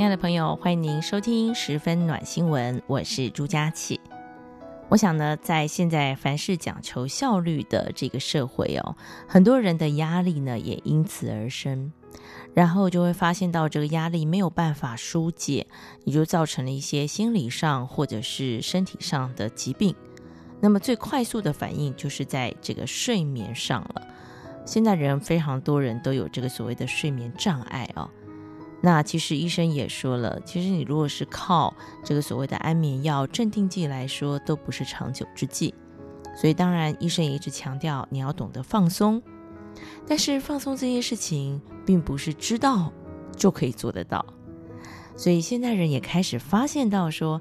亲爱的朋友，欢迎您收听十分暖新闻，我是朱佳琪。我想呢，在现在凡事讲求效率的这个社会哦，很多人的压力呢也因此而生，然后就会发现到这个压力没有办法疏解，也就造成了一些心理上或者是身体上的疾病。那么最快速的反应就是在这个睡眠上了。现在人非常多人都有这个所谓的睡眠障碍哦。那其实医生也说了，其实你如果是靠这个所谓的安眠药、镇定剂来说，都不是长久之计。所以当然，医生也一直强调你要懂得放松。但是放松这件事情，并不是知道就可以做得到。所以现代人也开始发现到说，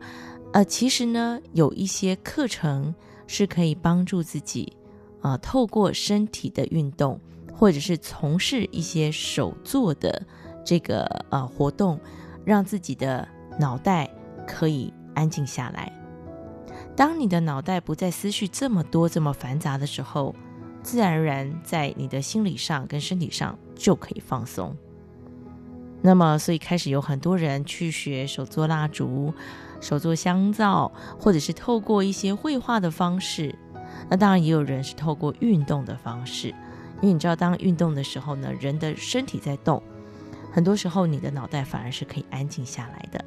呃，其实呢，有一些课程是可以帮助自己，啊、透过身体的运动，或者是从事一些手作的。这个呃活动，让自己的脑袋可以安静下来。当你的脑袋不再思绪这么多、这么繁杂的时候，自然而然在你的心理上跟身体上就可以放松。那么，所以开始有很多人去学手做蜡烛、手做香皂，或者是透过一些绘画的方式。那当然也有人是透过运动的方式，因为你知道，当运动的时候呢，人的身体在动。很多时候，你的脑袋反而是可以安静下来的。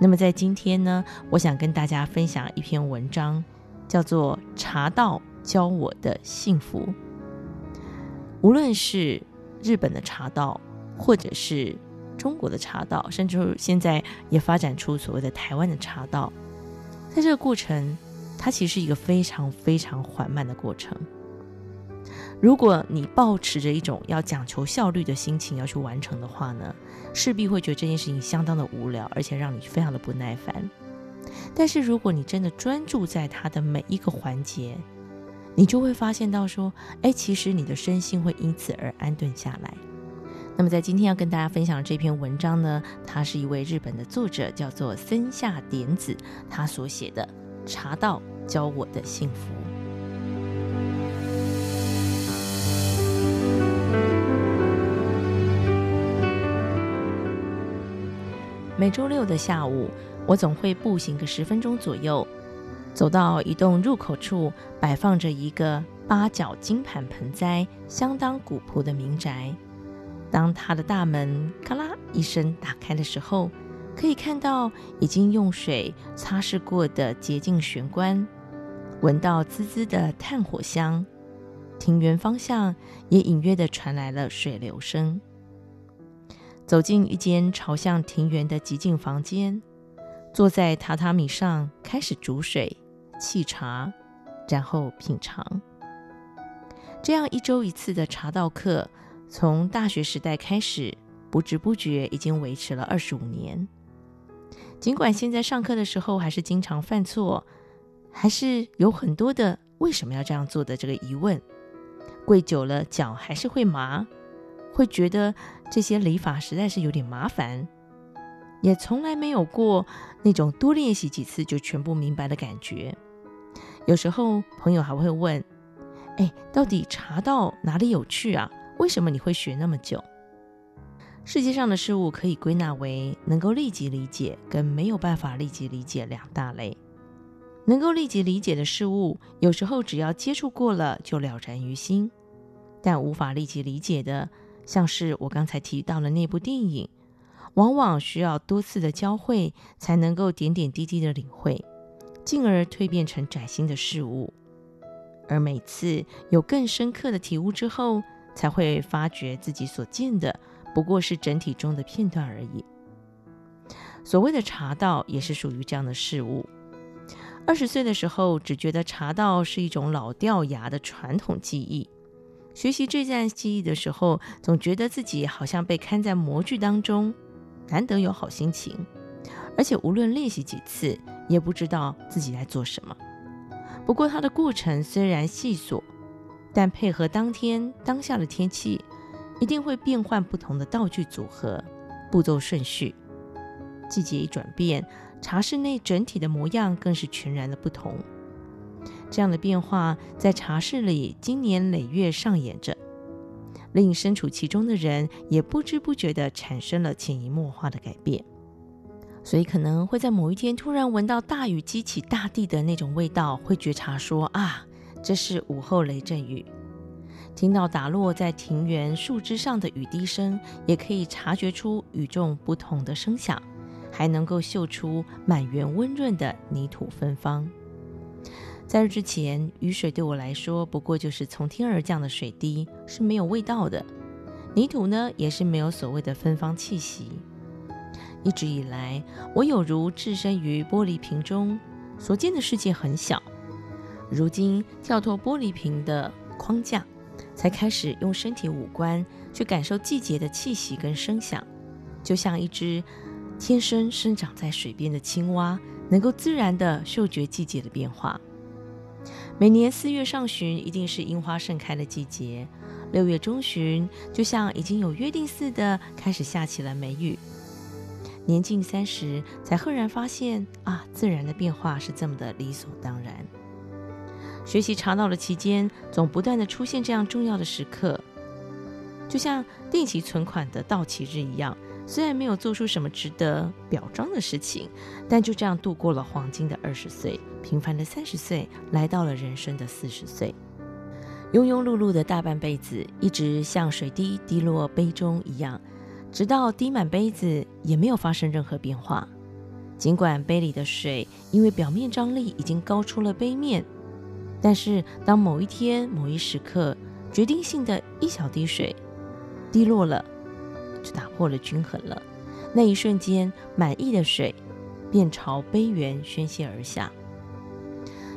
那么，在今天呢，我想跟大家分享一篇文章，叫做《茶道教我的幸福》。无论是日本的茶道，或者是中国的茶道，甚至现在也发展出所谓的台湾的茶道，在这个过程，它其实是一个非常非常缓慢的过程。如果你抱持着一种要讲求效率的心情要去完成的话呢，势必会觉得这件事情相当的无聊，而且让你非常的不耐烦。但是如果你真的专注在它的每一个环节，你就会发现到说，哎，其实你的身心会因此而安顿下来。那么在今天要跟大家分享的这篇文章呢，它是一位日本的作者，叫做森下典子，他所写的《茶道教我的幸福》。每周六的下午，我总会步行个十分钟左右，走到一栋入口处，摆放着一个八角金盘盆栽、相当古朴的民宅。当它的大门咔啦一声打开的时候，可以看到已经用水擦拭过的洁净玄关，闻到滋滋的炭火香，庭园方向也隐约的传来了水流声。走进一间朝向庭园的极静房间，坐在榻榻米上，开始煮水、沏茶，然后品尝。这样一周一次的茶道课，从大学时代开始，不知不觉已经维持了二十五年。尽管现在上课的时候还是经常犯错，还是有很多的为什么要这样做的这个疑问，跪久了脚还是会麻。会觉得这些礼法实在是有点麻烦，也从来没有过那种多练习几次就全部明白的感觉。有时候朋友还会问：“哎，到底茶道哪里有趣啊？为什么你会学那么久？”世界上的事物可以归纳为能够立即理解跟没有办法立即理解两大类。能够立即理解的事物，有时候只要接触过了就了然于心，但无法立即理解的。像是我刚才提到的那部电影，往往需要多次的交汇，才能够点点滴滴的领会，进而蜕变成崭新的事物。而每次有更深刻的体悟之后，才会发觉自己所见的不过是整体中的片段而已。所谓的茶道也是属于这样的事物。二十岁的时候，只觉得茶道是一种老掉牙的传统技艺。学习这段技艺的时候，总觉得自己好像被看在模具当中，难得有好心情。而且无论练习几次，也不知道自己在做什么。不过，它的过程虽然细琐，但配合当天当下的天气，一定会变换不同的道具组合、步骤顺序。季节一转变，茶室内整体的模样更是全然的不同。这样的变化在茶室里经年累月上演着，令身处其中的人也不知不觉地产生了潜移默化的改变。所以可能会在某一天突然闻到大雨激起大地的那种味道，会觉察说啊，这是午后雷阵雨。听到打落在庭园树枝上的雨滴声，也可以察觉出与众不同的声响，还能够嗅出满园温润的泥土芬芳。在这之前，雨水对我来说不过就是从天而降的水滴，是没有味道的。泥土呢，也是没有所谓的芬芳气息。一直以来，我有如置身于玻璃瓶中，所见的世界很小。如今跳脱玻璃瓶的框架，才开始用身体五官去感受季节的气息跟声响，就像一只天生生长在水边的青蛙，能够自然地嗅觉季节的变化。每年四月上旬，一定是樱花盛开的季节；六月中旬，就像已经有约定似的，开始下起了梅雨。年近三十，才赫然发现啊，自然的变化是这么的理所当然。学习茶道的期间，总不断的出现这样重要的时刻，就像定期存款的到期日一样。虽然没有做出什么值得表彰的事情，但就这样度过了黄金的二十岁，平凡的三十岁，来到了人生的四十岁。庸庸碌碌的大半辈子，一直像水滴滴落杯中一样。直到滴满杯子，也没有发生任何变化。尽管杯里的水因为表面张力已经高出了杯面，但是当某一天某一时刻，决定性的一小滴水滴落了，就打破了均衡了。那一瞬间，满溢的水便朝杯缘宣泄而下。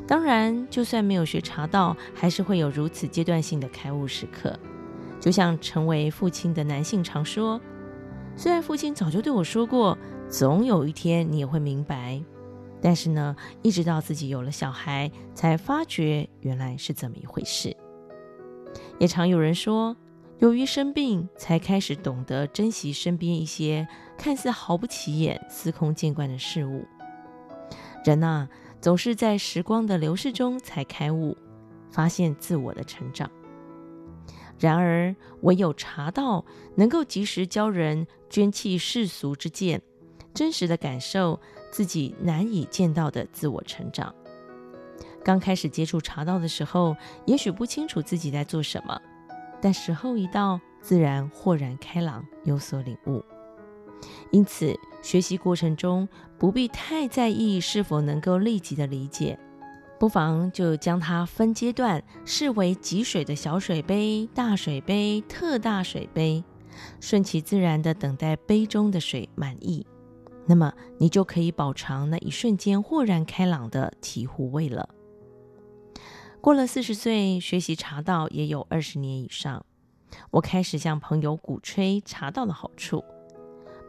当然，就算没有学茶道，还是会有如此阶段性的开悟时刻。就像成为父亲的男性常说。虽然父亲早就对我说过，总有一天你也会明白，但是呢，一直到自己有了小孩，才发觉原来是这么一回事。也常有人说，由于生病，才开始懂得珍惜身边一些看似毫不起眼、司空见惯的事物。人呐，总是在时光的流逝中才开悟，发现自我的成长。然而，唯有茶道能够及时教人捐弃世俗之见，真实的感受自己难以见到的自我成长。刚开始接触茶道的时候，也许不清楚自己在做什么，但时候一到，自然豁然开朗，有所领悟。因此，学习过程中不必太在意是否能够立即的理解。不妨就将它分阶段视为汲水的小水杯、大水杯、特大水杯，顺其自然地等待杯中的水满溢，那么你就可以饱尝那一瞬间豁然开朗的醍醐味了。过了四十岁，学习茶道也有二十年以上，我开始向朋友鼓吹茶道的好处，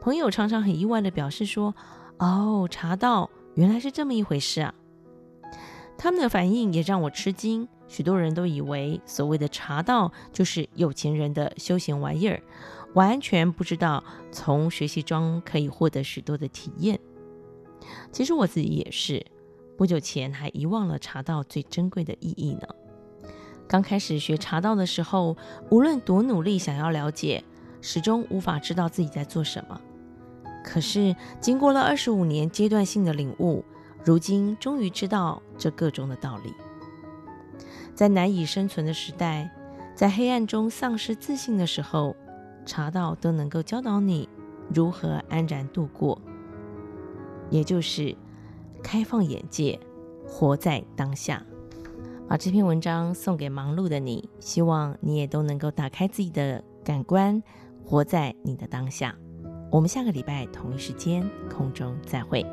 朋友常常很意外地表示说：“哦，茶道原来是这么一回事啊！”他们的反应也让我吃惊，许多人都以为所谓的茶道就是有钱人的休闲玩意儿，完全不知道从学习中可以获得许多的体验。其实我自己也是，不久前还遗忘了茶道最珍贵的意义呢。刚开始学茶道的时候，无论多努力想要了解，始终无法知道自己在做什么。可是经过了二十五年阶段性的领悟。如今终于知道这个中的道理，在难以生存的时代，在黑暗中丧失自信的时候，茶道都能够教导你如何安然度过，也就是开放眼界，活在当下。把这篇文章送给忙碌的你，希望你也都能够打开自己的感官，活在你的当下。我们下个礼拜同一时间空中再会。